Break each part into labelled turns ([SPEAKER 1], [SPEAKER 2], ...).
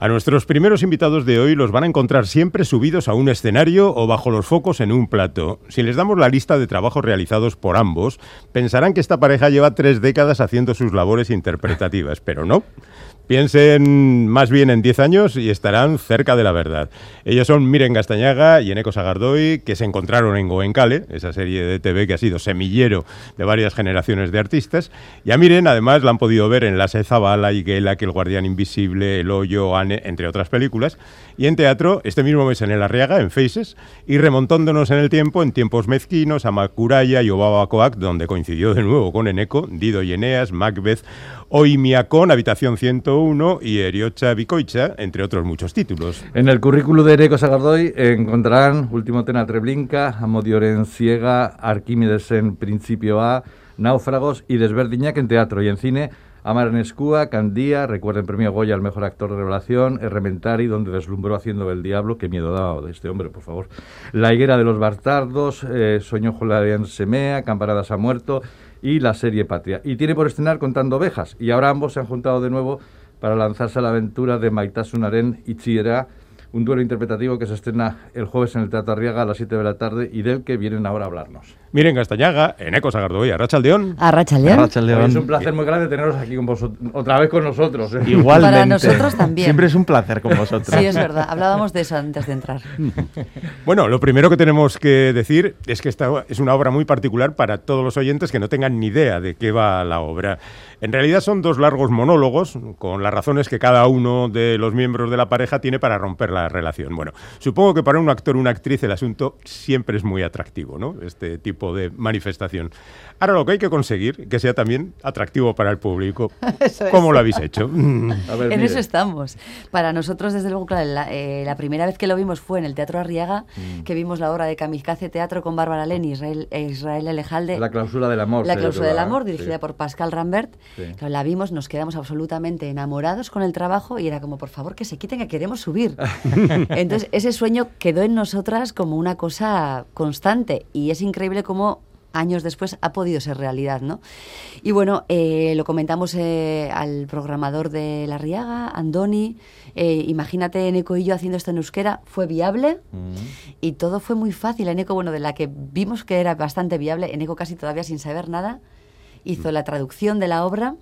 [SPEAKER 1] A nuestros primeros invitados de hoy los van a encontrar siempre subidos a un escenario o bajo los focos en un plato. Si les damos la lista de trabajos realizados por ambos, pensarán que esta pareja lleva tres décadas haciendo sus labores interpretativas, pero no. Piensen más bien en 10 años y estarán cerca de la verdad. Ellos son Miren Gastañaga y Eneco Sagardoy, que se encontraron en Goencale, esa serie de TV que ha sido semillero de varias generaciones de artistas. Y a Miren, además, la han podido ver en La Zabala, Iguela, Que el Guardián Invisible, El Hoyo, Entre otras películas. Y en teatro, este mismo mes en El Arriaga, en Faces, y remontándonos en el tiempo, en Tiempos Mezquinos, a Macuraya y Obaba Coac, donde coincidió de nuevo con Eneco, Dido y Eneas, Macbeth, Oimiacón, Habitación 101 y Eriocha Vicoicha, entre otros muchos títulos.
[SPEAKER 2] En el currículo de Ereco Sagardoy encontrarán Último Tena Treblinka, Amodioren Ciega, Arquímedes en Principio A, Náufragos y Desverdiñac en teatro y en cine. Amar en Escúa, Candía, recuerden premio Goya al mejor actor de revelación, Errementari, donde deslumbró haciendo el diablo, qué miedo dado de este hombre, por favor. La higuera de los bastardos, eh, Soñó Julián Semea, Camparadas ha muerto, y la serie Patria. Y tiene por estrenar Contando Ovejas. Y ahora ambos se han juntado de nuevo para lanzarse a la aventura de Maitasunaren y Chiera, un duelo interpretativo que se estrena el jueves en el Teatro Arriaga a las 7 de la tarde y del que vienen ahora a hablarnos.
[SPEAKER 1] Miren Castañaga, Eneco Sagardoy, Arrachaldeón.
[SPEAKER 3] Arrachaldeón.
[SPEAKER 2] Es un placer muy grande teneros aquí con vosotros, otra vez con nosotros. ¿eh?
[SPEAKER 3] Igualmente.
[SPEAKER 4] Para nosotros también.
[SPEAKER 3] Siempre es un placer con vosotros.
[SPEAKER 4] Sí, es verdad. Hablábamos de eso antes de entrar.
[SPEAKER 1] Bueno, lo primero que tenemos que decir es que esta es una obra muy particular para todos los oyentes que no tengan ni idea de qué va la obra. En realidad son dos largos monólogos con las razones que cada uno de los miembros de la pareja tiene para romper la relación. Bueno, supongo que para un actor o una actriz el asunto siempre es muy atractivo, ¿no? Este tipo de manifestación. Ahora lo que hay que conseguir que sea también atractivo para el público.
[SPEAKER 4] Eso es.
[SPEAKER 1] ¿Cómo lo habéis hecho?
[SPEAKER 2] A ver,
[SPEAKER 4] En
[SPEAKER 2] mire.
[SPEAKER 4] eso estamos. Para nosotros, desde luego, claro, la, eh, la primera vez que lo vimos fue en el Teatro Arriaga,
[SPEAKER 2] Mm.
[SPEAKER 4] que vimos la obra de Kamikaze Teatro con Bárbara Leni, Israel, e Israel Elejalde.
[SPEAKER 2] La cláusula del amor.
[SPEAKER 4] La
[SPEAKER 2] se
[SPEAKER 4] cláusula del amor,
[SPEAKER 2] sí.
[SPEAKER 4] dirigida por Pascal Rambert.
[SPEAKER 2] Sí.
[SPEAKER 4] Claro, la vimos, nos quedamos absolutamente enamorados con el trabajo y era como, por favor, que se quiten, que queremos subir. Entonces, ese sueño quedó en nosotras como una cosa constante y es increíble cómo años después ha podido ser realidad, ¿no? Y bueno, eh, lo comentamos eh, al programador de La Riaga, Andoni, eh, imagínate Eneco y yo haciendo esto en euskera, fue viable y todo fue muy fácil. Eneco, bueno, de la que vimos que era bastante viable, Eneco casi todavía sin saber nada, hizo la traducción de la obra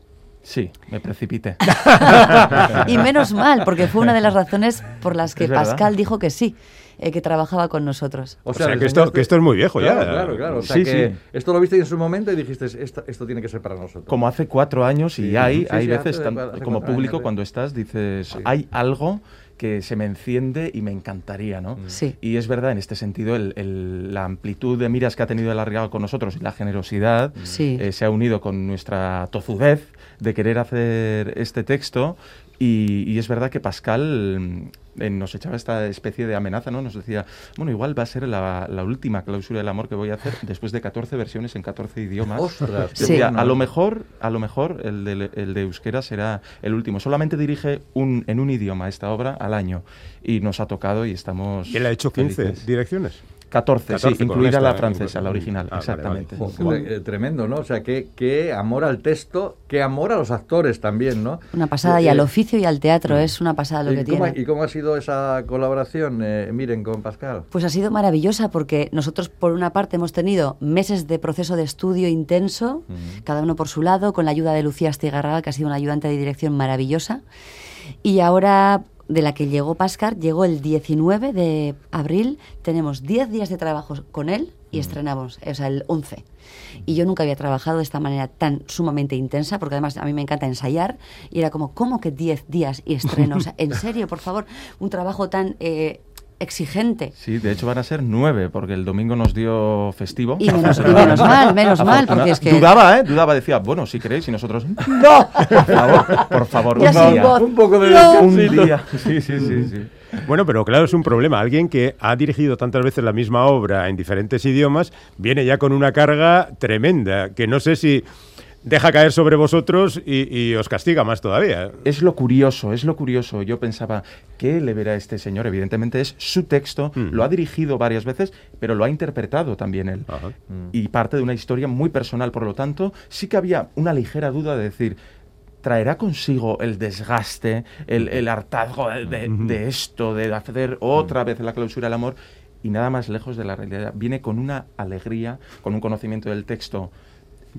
[SPEAKER 3] Sí, me precipité.
[SPEAKER 4] y menos mal, porque fue una de las razones por las que. Pascal dijo que sí, eh, que trabajaba con nosotros.
[SPEAKER 1] O sea,
[SPEAKER 2] le
[SPEAKER 1] que esto- que esto es muy viejo ya.
[SPEAKER 2] Claro, claro, claro. O sea
[SPEAKER 3] Sí,
[SPEAKER 2] que
[SPEAKER 3] sí.
[SPEAKER 2] esto lo viste en su momento y dijiste, esto, esto tiene que ser para nosotros.
[SPEAKER 3] Como hace cuatro años y
[SPEAKER 2] Sí,
[SPEAKER 3] hay,
[SPEAKER 2] sí,
[SPEAKER 3] hay
[SPEAKER 2] sí,
[SPEAKER 3] veces,
[SPEAKER 2] hace-
[SPEAKER 3] tan-
[SPEAKER 2] hace
[SPEAKER 3] como público,
[SPEAKER 2] años,
[SPEAKER 3] cuando estás, dices,
[SPEAKER 2] Sí.
[SPEAKER 3] hay algo que se me enciende y me encantaría, ¿no?
[SPEAKER 4] Sí.
[SPEAKER 3] Y es verdad, en este sentido, el- el- la amplitud de miras que ha tenido el arriesgado con nosotros y la generosidad
[SPEAKER 4] Sí.
[SPEAKER 3] eh, se ha unido con nuestra tozudez de querer hacer este texto. Y, y es verdad que Pascal mm, eh, nos echaba esta especie de amenaza, ¿no? Nos decía, bueno, igual va a ser la, la última cláusula del amor que voy a hacer después de 14 versiones en 14 idiomas.
[SPEAKER 2] Ostras,
[SPEAKER 4] Sí.
[SPEAKER 3] Decía, a lo mejor, a lo mejor el de, el de euskera será el último. Solamente dirige un, en un idioma esta obra al año y nos ha tocado y estamos.
[SPEAKER 1] ¿Quién le ha hecho 15
[SPEAKER 3] felices.
[SPEAKER 1] direcciones?
[SPEAKER 3] 14,
[SPEAKER 1] 14
[SPEAKER 3] sí, incluida
[SPEAKER 1] esta,
[SPEAKER 3] la
[SPEAKER 1] ¿eh?
[SPEAKER 3] francesa, la original,
[SPEAKER 1] Ah,
[SPEAKER 3] exactamente.
[SPEAKER 1] vale.
[SPEAKER 2] Joder, eh, tremendo, ¿no? O sea, qué, qué amor al texto, qué amor a los actores también, ¿no?
[SPEAKER 4] Una pasada, y
[SPEAKER 2] Eh,
[SPEAKER 4] al oficio y al teatro, es una pasada lo
[SPEAKER 2] ¿y,
[SPEAKER 4] que
[SPEAKER 2] cómo,
[SPEAKER 4] tiene.
[SPEAKER 2] ¿Y cómo ha sido esa colaboración, eh, miren, con Pascal?
[SPEAKER 4] Pues ha sido maravillosa porque nosotros, por una parte, hemos tenido meses de proceso de estudio intenso, cada uno por su lado, con la ayuda de Lucía Astigarraga, que ha sido una ayudante de dirección maravillosa. Y ahora, de la que llegó Pascal, llegó el 19 de abril, tenemos 10 días de trabajo con él y estrenamos, o sea, el 11. Y yo nunca había trabajado de esta manera tan sumamente intensa, porque además a mí me encanta ensayar, y era como, ¿cómo que 10 días y estreno? O sea, en serio, por favor, un trabajo tan eh, exigente.
[SPEAKER 3] Sí, de hecho van a ser nueve, porque el domingo nos dio festivo.
[SPEAKER 4] Y menos, y menos mal, menos mal, porque es que...
[SPEAKER 3] Dudaba, ¿eh? Dudaba, decía, bueno, si queréis, y nosotros... ¡No! Por favor, por favor,
[SPEAKER 4] Ya
[SPEAKER 3] un día.
[SPEAKER 2] Un poco de
[SPEAKER 4] No.
[SPEAKER 3] Un día. Sí, sí, sí, sí.
[SPEAKER 1] Bueno, pero claro, es un problema. Alguien que ha dirigido tantas veces la misma obra en diferentes idiomas viene ya con una carga tremenda, que no sé si deja caer sobre vosotros y, y os castiga más todavía.
[SPEAKER 3] Es lo curioso, es lo curioso. Yo pensaba, ¿qué le verá a este señor? Evidentemente es su texto,
[SPEAKER 1] Mm.
[SPEAKER 3] lo ha dirigido varias veces, pero lo ha interpretado también él.
[SPEAKER 1] Ajá.
[SPEAKER 3] Y parte de una historia muy personal, por lo tanto, sí que había una ligera duda de decir, traerá consigo el desgaste, el, el hartazgo de, de- de esto, de hacer otra vez la clausura del amor, y nada más lejos de la realidad. Viene con una alegría, con un conocimiento del texto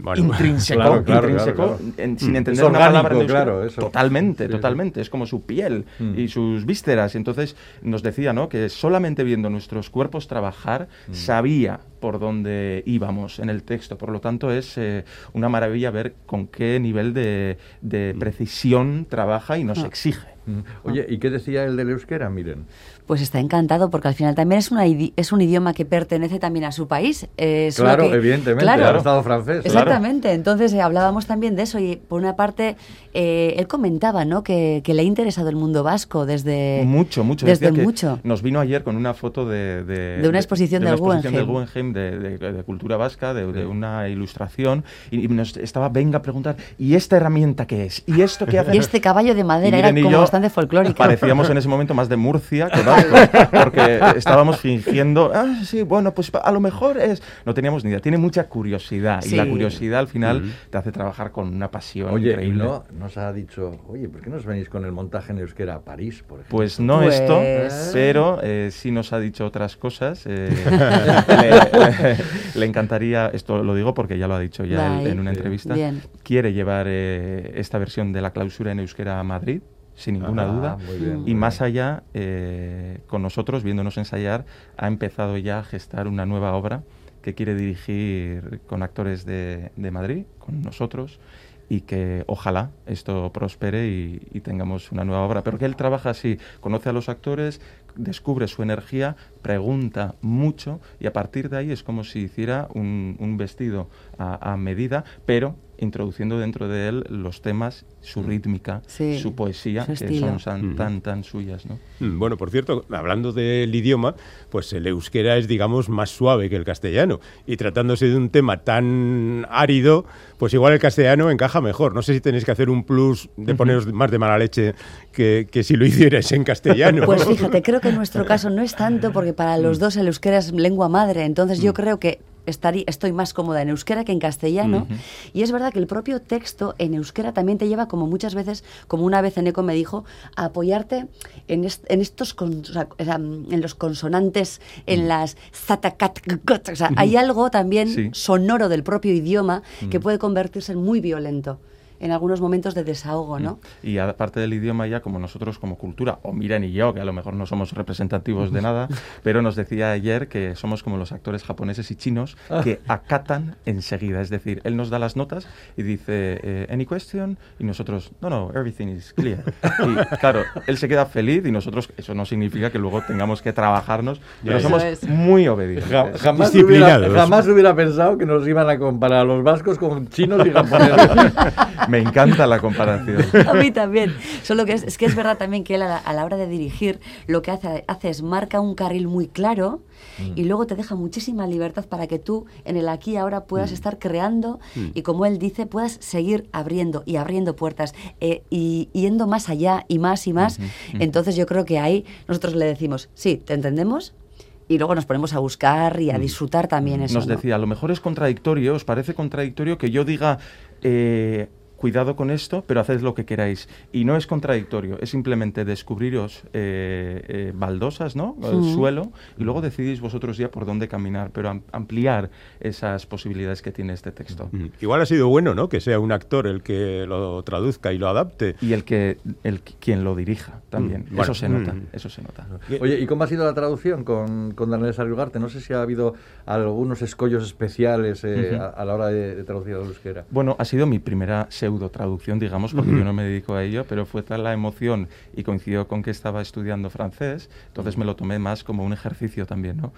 [SPEAKER 1] Bueno,
[SPEAKER 3] intrínseco,
[SPEAKER 2] Claro, claro,
[SPEAKER 3] intrínseco,
[SPEAKER 2] claro, claro.
[SPEAKER 3] en- sin
[SPEAKER 2] Mm.
[SPEAKER 3] entender
[SPEAKER 2] Es
[SPEAKER 3] una palabra
[SPEAKER 2] claro, eso.
[SPEAKER 3] Totalmente,
[SPEAKER 2] Sí, sí.
[SPEAKER 3] totalmente. Es como su piel
[SPEAKER 2] Mm.
[SPEAKER 3] y sus vísceras. Y entonces nos decía, ¿no? Que solamente viendo nuestros cuerpos trabajar,
[SPEAKER 2] Mm.
[SPEAKER 3] sabía por dónde íbamos en el texto. Por lo tanto, es eh, una maravilla ver con qué nivel de, de
[SPEAKER 2] Mm.
[SPEAKER 3] precisión trabaja y nos
[SPEAKER 4] Ah.
[SPEAKER 3] exige.
[SPEAKER 2] Oye, ¿y qué decía el del euskera? Miren.
[SPEAKER 4] Pues está encantado porque al final también es, una idi- es un idioma que pertenece también a su país. eh,
[SPEAKER 2] Claro,
[SPEAKER 4] que-
[SPEAKER 2] evidentemente,
[SPEAKER 4] claro,
[SPEAKER 2] al Estado francés.
[SPEAKER 4] Exactamente, entonces eh, hablábamos también de eso y por una parte eh, él comentaba ¿no? que, que le ha interesado el mundo vasco desde
[SPEAKER 3] mucho, mucho.
[SPEAKER 4] desde
[SPEAKER 3] Decía que
[SPEAKER 4] mucho.
[SPEAKER 3] Nos vino ayer con una foto de... De,
[SPEAKER 4] De una exposición
[SPEAKER 3] de
[SPEAKER 4] del
[SPEAKER 3] una exposición
[SPEAKER 4] Guggenheim.
[SPEAKER 3] del Guggenheim de, de- de cultura vasca, de, de una ilustración, y, y nos estaba, venga a preguntar, ¿y esta herramienta qué es? ¿Y esto qué hace?
[SPEAKER 4] Y este caballo de
[SPEAKER 3] Y
[SPEAKER 4] madera era como
[SPEAKER 3] yo
[SPEAKER 4] bastante folclórico.
[SPEAKER 3] Parecíamos en ese momento más de Murcia que porque estábamos fingiendo, ah, sí, bueno, pues a lo mejor es... No teníamos ni idea, tiene mucha curiosidad, y la curiosidad al final te hace trabajar con una pasión
[SPEAKER 2] Oye, y
[SPEAKER 3] increíble.
[SPEAKER 2] no nos ha dicho, oye, ¿por qué no os venís con el montaje en euskera a París, por ejemplo?
[SPEAKER 3] Pues no
[SPEAKER 4] Pues-
[SPEAKER 3] esto, pero eh, sí nos ha dicho otras cosas. eh, le, le encantaría, esto lo digo porque ya lo ha dicho ya él en una entrevista,
[SPEAKER 4] Bien.
[SPEAKER 3] quiere llevar eh, esta versión de la clausura en euskera a Madrid, sin ninguna
[SPEAKER 2] Ah,
[SPEAKER 3] duda.
[SPEAKER 2] muy bien,
[SPEAKER 3] Y más allá, eh, con nosotros, viéndonos ensayar, ha empezado ya a gestar una nueva obra que quiere dirigir con actores de, de Madrid, con nosotros, y que ojalá esto prospere y, y tengamos una nueva obra. Pero que él trabaja así, conoce a los actores, descubre su energía, pregunta mucho y a partir de ahí es como si hiciera un, un vestido a, a medida, pero introduciendo dentro de él los temas, su rítmica,
[SPEAKER 4] Sí,
[SPEAKER 3] su poesía,
[SPEAKER 4] su
[SPEAKER 3] que son tan,
[SPEAKER 1] Ujú.
[SPEAKER 3] tan, tan suyas, ¿no?
[SPEAKER 1] Mm, Bueno, por cierto, hablando del idioma, pues el euskera es, digamos, más suave que el castellano. Y tratándose de un tema tan árido, pues igual el castellano encaja mejor. No sé si tenéis que hacer un plus de poneros más de mala leche que, que si lo hicierais en castellano.
[SPEAKER 4] Pues fíjate, creo que en nuestro caso no es tanto porque para
[SPEAKER 3] Mm.
[SPEAKER 4] los dos el euskera es lengua madre, entonces yo creo que estoy más cómoda en euskera que en castellano. Y es verdad que el propio texto en euskera también te lleva, como muchas veces, como una vez en ECO me dijo, a apoyarte en, est- en estos con- o sea, o sea, en los consonantes, en las zatacat, o sea, hay algo también
[SPEAKER 3] Sí.
[SPEAKER 4] sonoro del propio idioma que puede convertirse en muy violento en algunos momentos de desahogo, ¿no?
[SPEAKER 3] Y aparte del idioma ya, como nosotros como cultura, o Miren y yo, que a lo mejor no somos representativos de nada, pero nos decía ayer que somos como los actores japoneses y chinos que acatan enseguida. Es decir, él nos da las notas y dice, eh, ¿any question? Y nosotros, no, no, everything is clear. Y claro, él se queda feliz y nosotros, eso no significa que luego tengamos que trabajarnos, pero somos
[SPEAKER 4] es.
[SPEAKER 3] muy obedientes.
[SPEAKER 2] Ja- jamás, hubiera,
[SPEAKER 1] Disciplinados.
[SPEAKER 2] jamás hubiera pensado que nos iban a comparar a los vascos con chinos y japoneses.
[SPEAKER 3] Me encanta la comparación.
[SPEAKER 4] A mí también. Solo que es, es que es verdad también que él a la, a la hora de dirigir lo que hace, hace es marca un carril muy claro y luego te deja muchísima libertad para que tú en el aquí y ahora puedas estar creando y como él dice, puedas seguir abriendo y abriendo puertas eh, y yendo más allá y más y más. Entonces yo creo que ahí nosotros le decimos, sí, te entendemos. Y luego nos ponemos a buscar y a disfrutar también eso.
[SPEAKER 3] Nos
[SPEAKER 4] ¿no?
[SPEAKER 3] decía, a lo mejor es contradictorio, ¿os parece contradictorio que yo diga, eh, cuidado con esto, pero haced lo que queráis? Y no es contradictorio, es simplemente descubriros eh, eh, baldosas, ¿no? El
[SPEAKER 4] Mm.
[SPEAKER 3] suelo, y luego decidís vosotros ya por dónde caminar, pero am- ampliar esas posibilidades que tiene este texto.
[SPEAKER 1] Mm, Igual ha sido bueno, ¿no? Que sea un actor el que lo traduzca y lo adapte.
[SPEAKER 3] Y el que el quien lo dirija también.
[SPEAKER 1] Mm, bueno,
[SPEAKER 3] eso se nota,
[SPEAKER 1] mm.
[SPEAKER 3] eso se nota.
[SPEAKER 2] Oye, ¿y cómo ha sido la traducción con, con Daniel Sarriugarte? No sé si ha habido algunos escollos especiales eh,
[SPEAKER 3] Ujú.
[SPEAKER 2] a, a la hora de, de traducir a euskera.
[SPEAKER 3] Bueno, ha sido mi primera pseudo traducción, digamos, porque yo no me dedico a ello, pero fue tal la emoción y coincidió con que estaba estudiando francés, entonces me lo tomé más como un ejercicio también, ¿no?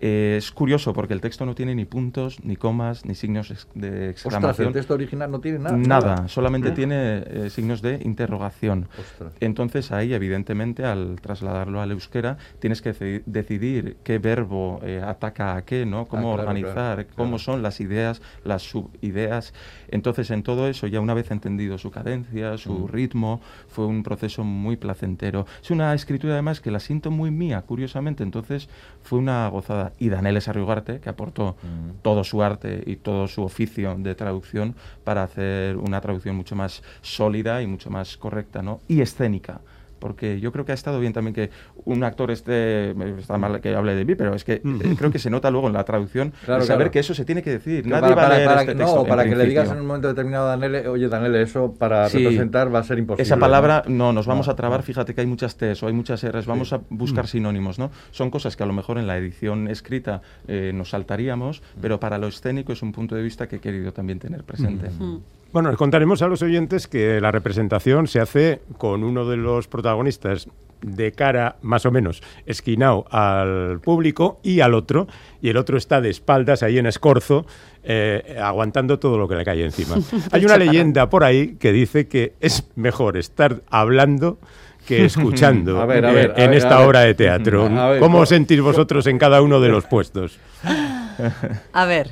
[SPEAKER 3] Eh, es curioso porque el texto no tiene ni puntos, ni comas, ni signos ex- de
[SPEAKER 2] Ostras,
[SPEAKER 3] exclamación.
[SPEAKER 2] el texto original no tiene nada.
[SPEAKER 3] Nada, solamente tiene eh, signos de interrogación.
[SPEAKER 2] Ostras.
[SPEAKER 3] Entonces ahí, evidentemente, al trasladarlo al euskera, tienes que deci- decidir qué verbo eh, ataca a qué, ¿no? Cómo
[SPEAKER 2] Ah, claro,
[SPEAKER 3] organizar,
[SPEAKER 2] claro,
[SPEAKER 3] cómo
[SPEAKER 2] claro.
[SPEAKER 3] son las ideas, las subideas. Entonces, en todo eso, ya una vez entendido su cadencia, su
[SPEAKER 2] Mm.
[SPEAKER 3] ritmo, fue un proceso muy placentero. Es una escritura, además, que la siento muy mía, curiosamente. Entonces, fue una gozada. Y Daneles Arriugarte, que aportó
[SPEAKER 2] Mm.
[SPEAKER 3] todo su arte y todo su oficio de traducción para hacer una traducción mucho más sólida y mucho más correcta, ¿no? Y escénica. Porque yo creo que ha estado bien también que un actor esté, está mal que hable de mí, pero es que eh, creo que se nota luego en la traducción
[SPEAKER 2] Claro,
[SPEAKER 3] saber
[SPEAKER 2] claro.
[SPEAKER 3] que eso se tiene que decir.
[SPEAKER 2] Que
[SPEAKER 3] Nadie
[SPEAKER 2] para,
[SPEAKER 3] va a leer
[SPEAKER 2] para
[SPEAKER 3] este
[SPEAKER 2] que-
[SPEAKER 3] texto,
[SPEAKER 2] no, para que le digas en un momento determinado a Danele, oye, Danele, eso para
[SPEAKER 3] Sí.
[SPEAKER 2] representar va a ser imposible.
[SPEAKER 3] Esa palabra, no, nos vamos
[SPEAKER 2] No,
[SPEAKER 3] a trabar, fíjate que hay muchas T's o hay muchas R's, vamos a buscar sinónimos, ¿no? Son cosas que a lo mejor en la edición escrita eh, nos saltaríamos, pero para lo escénico es un punto de vista que he querido también tener presente.
[SPEAKER 4] Mm.
[SPEAKER 1] Bueno, les contaremos a los oyentes que la representación se hace con uno de los protagonistas de cara más o menos esquinado al público y al otro, y el otro está de espaldas ahí en escorzo, eh, aguantando todo lo que le cae encima. Hay una leyenda por ahí que dice que es mejor estar hablando que escuchando
[SPEAKER 2] A ver, a
[SPEAKER 1] eh,
[SPEAKER 2] ver, a
[SPEAKER 1] en
[SPEAKER 2] ver,
[SPEAKER 1] esta
[SPEAKER 2] a ver.
[SPEAKER 1] obra de teatro.
[SPEAKER 2] A ver,
[SPEAKER 1] ¿Cómo
[SPEAKER 2] ¿cómo-
[SPEAKER 1] os sentís vosotros en cada uno de los puestos?
[SPEAKER 4] A ver,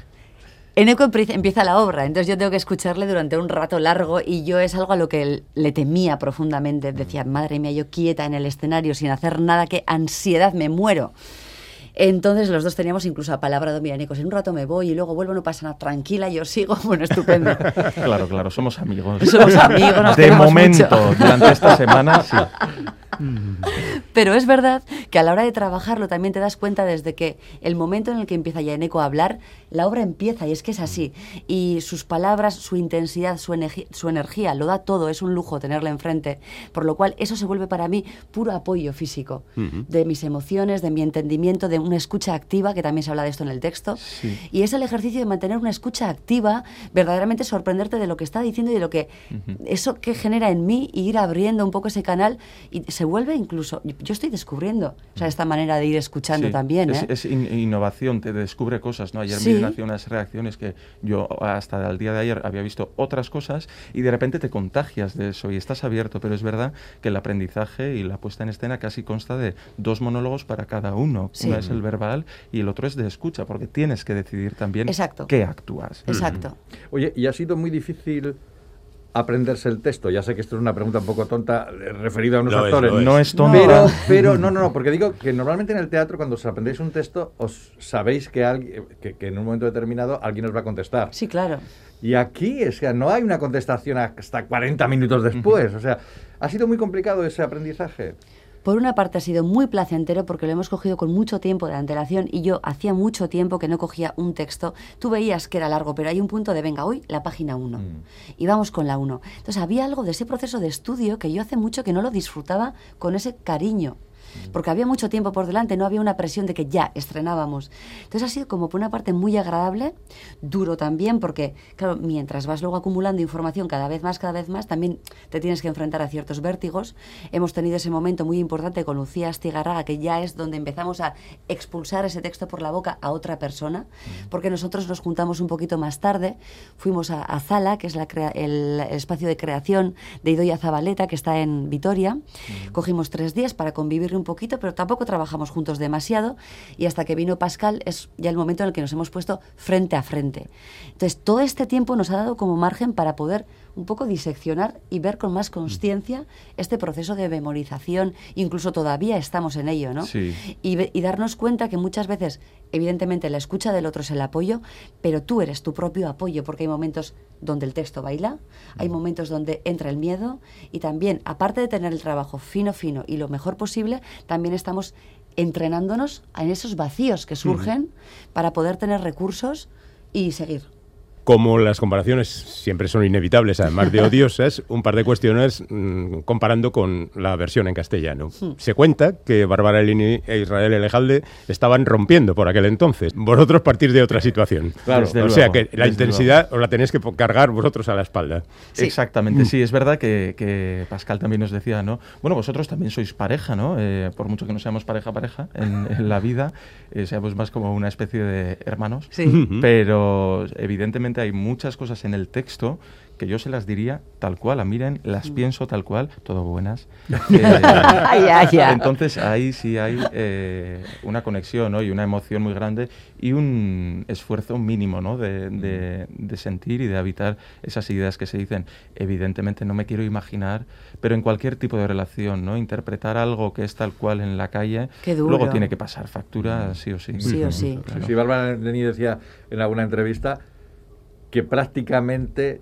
[SPEAKER 4] Eneco empie- empieza la obra, entonces yo tengo que escucharle durante un rato largo y yo es algo a lo que le temía profundamente. Decía, madre mía, yo quieta en el escenario sin hacer nada, qué ansiedad, me muero. Entonces los dos teníamos incluso a palabra de mira, Nico, si en un rato me voy y luego vuelvo, no pasa nada, tranquila, yo sigo, bueno, estupendo.
[SPEAKER 3] Claro, claro, somos amigos.
[SPEAKER 4] Somos amigos, nos
[SPEAKER 3] De momento,
[SPEAKER 4] mucho.
[SPEAKER 3] durante esta semana, sí.
[SPEAKER 4] Pero es verdad que a la hora de trabajarlo también te das cuenta desde que el momento en el que empieza Yaneco a hablar, la obra empieza y es que es así. Y sus palabras, su intensidad, su energía, lo da todo, es un lujo tenerla enfrente. Por lo cual eso se vuelve para mí puro apoyo físico de mis emociones, de mi entendimiento, de una escucha activa, que también se habla de esto en el texto.
[SPEAKER 3] Sí.
[SPEAKER 4] Y es el ejercicio de mantener una escucha activa, verdaderamente sorprenderte de lo que está diciendo y de lo que eso que genera en mí y ir abriendo un poco ese canal y se vuelve incluso, yo estoy descubriendo, o sea, esta manera de ir escuchando
[SPEAKER 3] Sí,
[SPEAKER 4] también.
[SPEAKER 3] Es,
[SPEAKER 4] ¿eh?
[SPEAKER 3] es in- innovación, te descubre cosas, ¿no? Ayer
[SPEAKER 4] Sí.
[SPEAKER 3] me hacía unas reacciones que yo hasta el día de ayer había visto otras cosas y de repente te contagias de eso y estás abierto, pero es verdad que el aprendizaje y la puesta en escena casi consta de dos monólogos para cada uno.
[SPEAKER 4] Sí.
[SPEAKER 3] Es el verbal y el otro es de escucha, porque tienes que decidir también
[SPEAKER 4] Exacto.
[SPEAKER 3] qué actúas.
[SPEAKER 4] Exacto.
[SPEAKER 2] Oye, ¿y ha sido muy difícil aprenderse el texto? Ya sé que esto es una pregunta un poco tonta eh, referida a unos
[SPEAKER 1] Lo es,
[SPEAKER 2] actores.
[SPEAKER 1] es.
[SPEAKER 3] No es tonta.
[SPEAKER 2] Pero, pero, no, no, no, porque digo que normalmente en el teatro cuando os aprendéis un texto os sabéis que, alguien, que, que en un momento determinado alguien os va a contestar.
[SPEAKER 4] Sí, claro.
[SPEAKER 2] Y aquí es que no hay una contestación hasta 40 minutos después. O sea, ha sido muy complicado ese aprendizaje.
[SPEAKER 4] Por una parte ha sido muy placentero porque lo hemos cogido con mucho tiempo de antelación y yo hacía mucho tiempo que no cogía un texto. Tú veías que era largo, pero hay un punto de, venga, hoy la página 1. Y vamos con la 1. Entonces había algo de ese proceso de estudio que yo hace mucho que no lo disfrutaba con ese cariño. Porque había mucho tiempo por delante, no había una presión de que ya estrenábamos. Entonces ha sido como por una parte muy agradable, duro también, porque claro, mientras vas luego acumulando información cada vez más, cada vez más, también te tienes que enfrentar a ciertos vértigos. Hemos tenido ese momento muy importante con Lucía Astigarraga, que ya es donde empezamos a expulsar ese texto por la boca a otra persona, porque nosotros nos juntamos un poquito más tarde, fuimos a, a Zala, que es la crea- el, el espacio de creación de Idoia Zabaleta, que está en Vitoria. Cogimos tres días para convivir un poquito, pero tampoco trabajamos juntos demasiado, y hasta que vino Pascal es ya el momento en el que nos hemos puesto frente a frente. Entonces, todo este tiempo nos ha dado como margen para poder un poco diseccionar y ver con más conciencia este proceso de memorización, incluso todavía estamos en ello, ¿no?
[SPEAKER 3] Sí.
[SPEAKER 4] y, y darnos cuenta que muchas veces, evidentemente, la escucha del otro es el apoyo, pero tú eres tu propio apoyo, porque hay momentos donde el texto baila, hay momentos donde entra el miedo, y también, aparte de tener el trabajo fino, fino y lo mejor posible, también estamos entrenándonos en esos vacíos que surgen para poder tener recursos y seguir.
[SPEAKER 1] Como las comparaciones siempre son inevitables, además de odiosas, un par de cuestiones mm, comparando con la versión en castellano. Se cuenta que Bárbara Elini e Israel Elejalde estaban rompiendo por aquel entonces. Vosotros partís de otra situación.
[SPEAKER 2] Claro.
[SPEAKER 1] O sea
[SPEAKER 3] luego,
[SPEAKER 1] que la intensidad os la tenéis que cargar vosotros a la espalda.
[SPEAKER 4] Sí.
[SPEAKER 3] Exactamente, sí, es verdad que, que Pascal también nos decía, ¿no? Bueno, vosotros también sois pareja, ¿no? Eh, por mucho que no seamos pareja-pareja en, en la vida, eh, seamos más como una especie de hermanos.
[SPEAKER 4] Sí.
[SPEAKER 3] Pero evidentemente realmente hay muchas cosas en el texto que yo se las diría tal cual, a miren, las pienso tal cual, todo buenas. Eh, entonces ahí sí hay eh, una conexión ¿no? y una emoción muy grande y un esfuerzo mínimo ¿no? de, de- de sentir y de habitar esas ideas que se dicen. Evidentemente no me quiero imaginar, pero en cualquier tipo de relación, ¿no? interpretar algo que es tal cual en la calle, luego tiene que pasar factura sí o sí.
[SPEAKER 4] Sí o sí.
[SPEAKER 2] Sí, sí, Bárbara Denis decía en alguna entrevista que prácticamente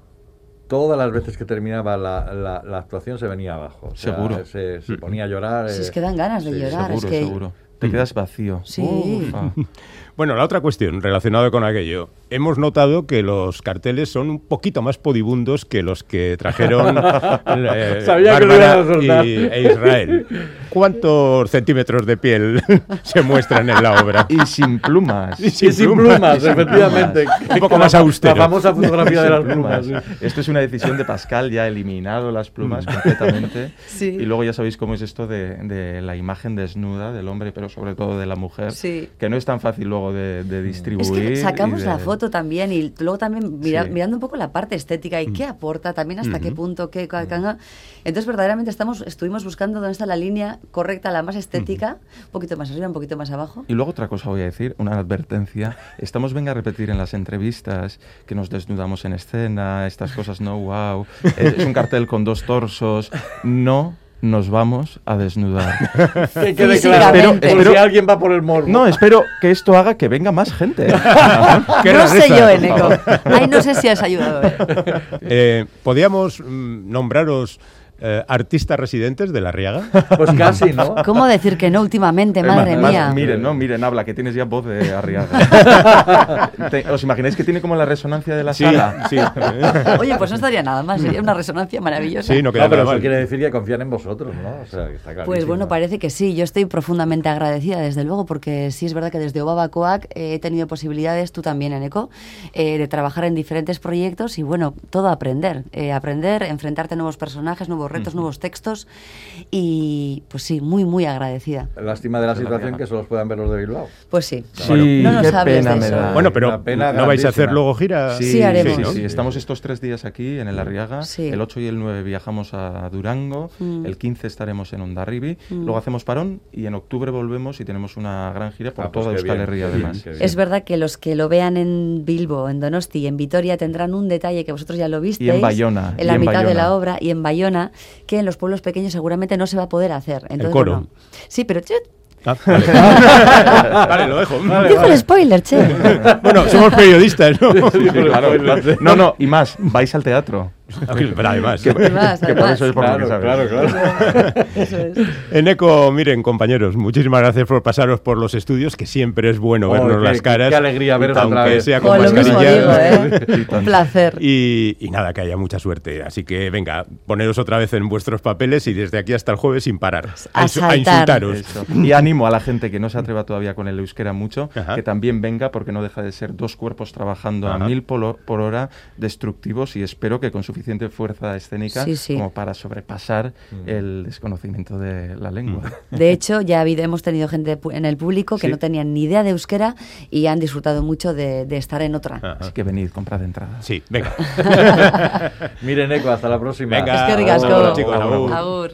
[SPEAKER 2] todas las veces que terminaba la, la- la actuación se venía abajo. O sea,
[SPEAKER 3] Seguro.
[SPEAKER 2] Se, se ponía a llorar.
[SPEAKER 4] Si
[SPEAKER 2] eh,
[SPEAKER 4] es que dan ganas de
[SPEAKER 2] sí,
[SPEAKER 4] llorar.
[SPEAKER 3] Seguro,
[SPEAKER 4] es que-
[SPEAKER 3] seguro. Te quedas vacío.
[SPEAKER 4] Sí.
[SPEAKER 3] Uf, ah.
[SPEAKER 1] Bueno, la otra cuestión relacionada con aquello. Hemos notado que los carteles son un poquito más podibundos que los que trajeron eh,
[SPEAKER 2] Sabía que lo
[SPEAKER 1] y, e Israel. ¿Cuántos centímetros de piel se muestran en la obra?
[SPEAKER 3] Y sin plumas.
[SPEAKER 1] Y
[SPEAKER 2] Y sin plumas, efectivamente.
[SPEAKER 1] Un poco más austero.
[SPEAKER 2] La famosa fotografía de las
[SPEAKER 3] Sin
[SPEAKER 2] plumas.
[SPEAKER 3] plumas. Esto es una decisión de Pascal, ya ha eliminado las plumas completamente.
[SPEAKER 4] Sí.
[SPEAKER 3] Y luego ya sabéis cómo es esto de, de la imagen desnuda del hombre, pero sobre todo de la mujer,
[SPEAKER 4] Sí.
[SPEAKER 3] que no es tan fácil luego de, de distribuir.
[SPEAKER 4] Es que sacamos
[SPEAKER 3] de-
[SPEAKER 4] la foto también y luego también mira-
[SPEAKER 3] Sí.
[SPEAKER 4] mirando un poco la parte estética y qué aporta, también hasta qué punto, qué... ca- Entonces, verdaderamente estamos, estuvimos buscando dónde está la línea correcta, la más estética, un poquito más arriba, un poquito más abajo.
[SPEAKER 3] Y luego otra cosa voy a decir, una advertencia. Estamos venga a repetir en las entrevistas que nos desnudamos en escena, estas cosas, no, wow. Es un cartel con dos torsos. No nos vamos a desnudar.
[SPEAKER 2] Que quede claro.
[SPEAKER 3] Espero-
[SPEAKER 2] si alguien va por el morbo.
[SPEAKER 3] No, espero que esto haga que venga más gente.
[SPEAKER 1] Qué
[SPEAKER 4] no sé yo, Eneco. Ay, no sé si has ayudado. ¿eh?
[SPEAKER 1] Eh, ¿Podríamos mm, nombraros eh, artistas residentes de La Riaga?
[SPEAKER 2] Pues casi, ¿no?
[SPEAKER 4] ¿Cómo decir que no últimamente, madre
[SPEAKER 3] Más-
[SPEAKER 4] mía?
[SPEAKER 3] Miren, no, miren, habla, que tienes ya voz de Arriaga. ¿Os imagináis que tiene como la resonancia de la sala?
[SPEAKER 1] sí.
[SPEAKER 4] Oye, pues no estaría nada mal, sería una resonancia maravillosa.
[SPEAKER 1] Sí, no queda
[SPEAKER 2] No, pero
[SPEAKER 1] nada
[SPEAKER 2] eso
[SPEAKER 1] mal.
[SPEAKER 2] quiere decir que confían en vosotros, ¿no? O sea, que está
[SPEAKER 4] Pues bueno, parece que sí. Yo estoy profundamente agradecida, desde luego, porque sí es verdad que desde Obaba Coac eh, he tenido posibilidades, tú también, Eneco, eh, de trabajar en diferentes proyectos y bueno, todo aprender. Eh, aprender, enfrentarte a nuevos personajes, nuevos retos, nuevos textos y pues sí, muy, muy agradecida.
[SPEAKER 2] Lástima de la
[SPEAKER 3] la
[SPEAKER 2] situación que solo puedan ver los de Bilbao.
[SPEAKER 4] Pues sí.
[SPEAKER 3] Sí,
[SPEAKER 4] no nos
[SPEAKER 3] qué
[SPEAKER 4] hables
[SPEAKER 3] pena
[SPEAKER 4] de eso.
[SPEAKER 3] da.
[SPEAKER 1] Bueno, pero
[SPEAKER 2] pena
[SPEAKER 1] ¿no vais a hacer luego gira?
[SPEAKER 4] Sí, haremos.
[SPEAKER 3] Sí,
[SPEAKER 1] ¿no?
[SPEAKER 3] sí, estamos estos tres días aquí en el Arriaga.
[SPEAKER 4] Sí.
[SPEAKER 3] El 8 y el 9 viajamos a Durango.
[SPEAKER 4] Mm.
[SPEAKER 3] El 15 estaremos en Ondarribi. Luego hacemos parón y en octubre volvemos y tenemos una gran gira por
[SPEAKER 2] Ah, pues
[SPEAKER 3] toda
[SPEAKER 2] qué
[SPEAKER 3] Euskal Herria además.
[SPEAKER 4] Es verdad que los que lo vean en Bilbo, en Donosti y en Vitoria tendrán un detalle que vosotros ya lo visteis.
[SPEAKER 3] Bayona,
[SPEAKER 4] En
[SPEAKER 3] y
[SPEAKER 4] la
[SPEAKER 3] en
[SPEAKER 4] mitad de la
[SPEAKER 3] Bayona.
[SPEAKER 4] obra y en Bayona, que en los pueblos pequeños seguramente no se va a poder hacer. Entonces,
[SPEAKER 1] coro.
[SPEAKER 4] bueno, sí, pero che,
[SPEAKER 1] Ah, vale. Vale, lo dejo.
[SPEAKER 4] dijo el spoiler, che.
[SPEAKER 1] Bueno, somos periodistas, ¿no?
[SPEAKER 3] Sí, claro, claro. No, no, y más, vais al teatro.
[SPEAKER 1] Pero además.
[SPEAKER 3] Que,
[SPEAKER 4] Además,
[SPEAKER 3] que por eso es por lo que
[SPEAKER 2] Claro,
[SPEAKER 3] sabes.
[SPEAKER 2] claro, claro.
[SPEAKER 4] Eso es.
[SPEAKER 1] Eneco, miren, compañeros, muchísimas gracias por pasaros por los estudios, que siempre es bueno
[SPEAKER 2] Oh,
[SPEAKER 1] vernos
[SPEAKER 2] qué-
[SPEAKER 1] las caras.
[SPEAKER 2] qué alegría veros otra vez.
[SPEAKER 1] sea con
[SPEAKER 4] lo mismo
[SPEAKER 1] mascarilla.
[SPEAKER 4] digo, ¿eh? Un placer.
[SPEAKER 1] Y, y nada, que haya mucha suerte. Así que venga, poneros otra vez en vuestros papeles y desde aquí hasta el jueves sin parar.
[SPEAKER 4] A saltar.
[SPEAKER 1] insultaros.
[SPEAKER 3] Eso. Y ánimo a la gente que no se atreva todavía con el euskera mucho,
[SPEAKER 1] Ajá.
[SPEAKER 3] que también venga porque no deja de ser dos cuerpos trabajando
[SPEAKER 1] Ajá.
[SPEAKER 3] a mil por, por hora, destructivos y espero que con suficiente fuerza escénica
[SPEAKER 4] Sí, sí.
[SPEAKER 3] como para sobrepasar el desconocimiento de la lengua.
[SPEAKER 4] De hecho, ya ha habido, hemos tenido gente pu- en el público que
[SPEAKER 3] Sí.
[SPEAKER 4] no tenían ni idea de euskera y han disfrutado mucho de, de estar en otra.
[SPEAKER 1] Ajá.
[SPEAKER 3] Así que venid, comprad entradas.
[SPEAKER 1] Sí, venga.
[SPEAKER 2] Miren, Eco, hasta la próxima.
[SPEAKER 1] Venga.
[SPEAKER 4] Es que ricasco.
[SPEAKER 1] Agur.
[SPEAKER 4] Agur.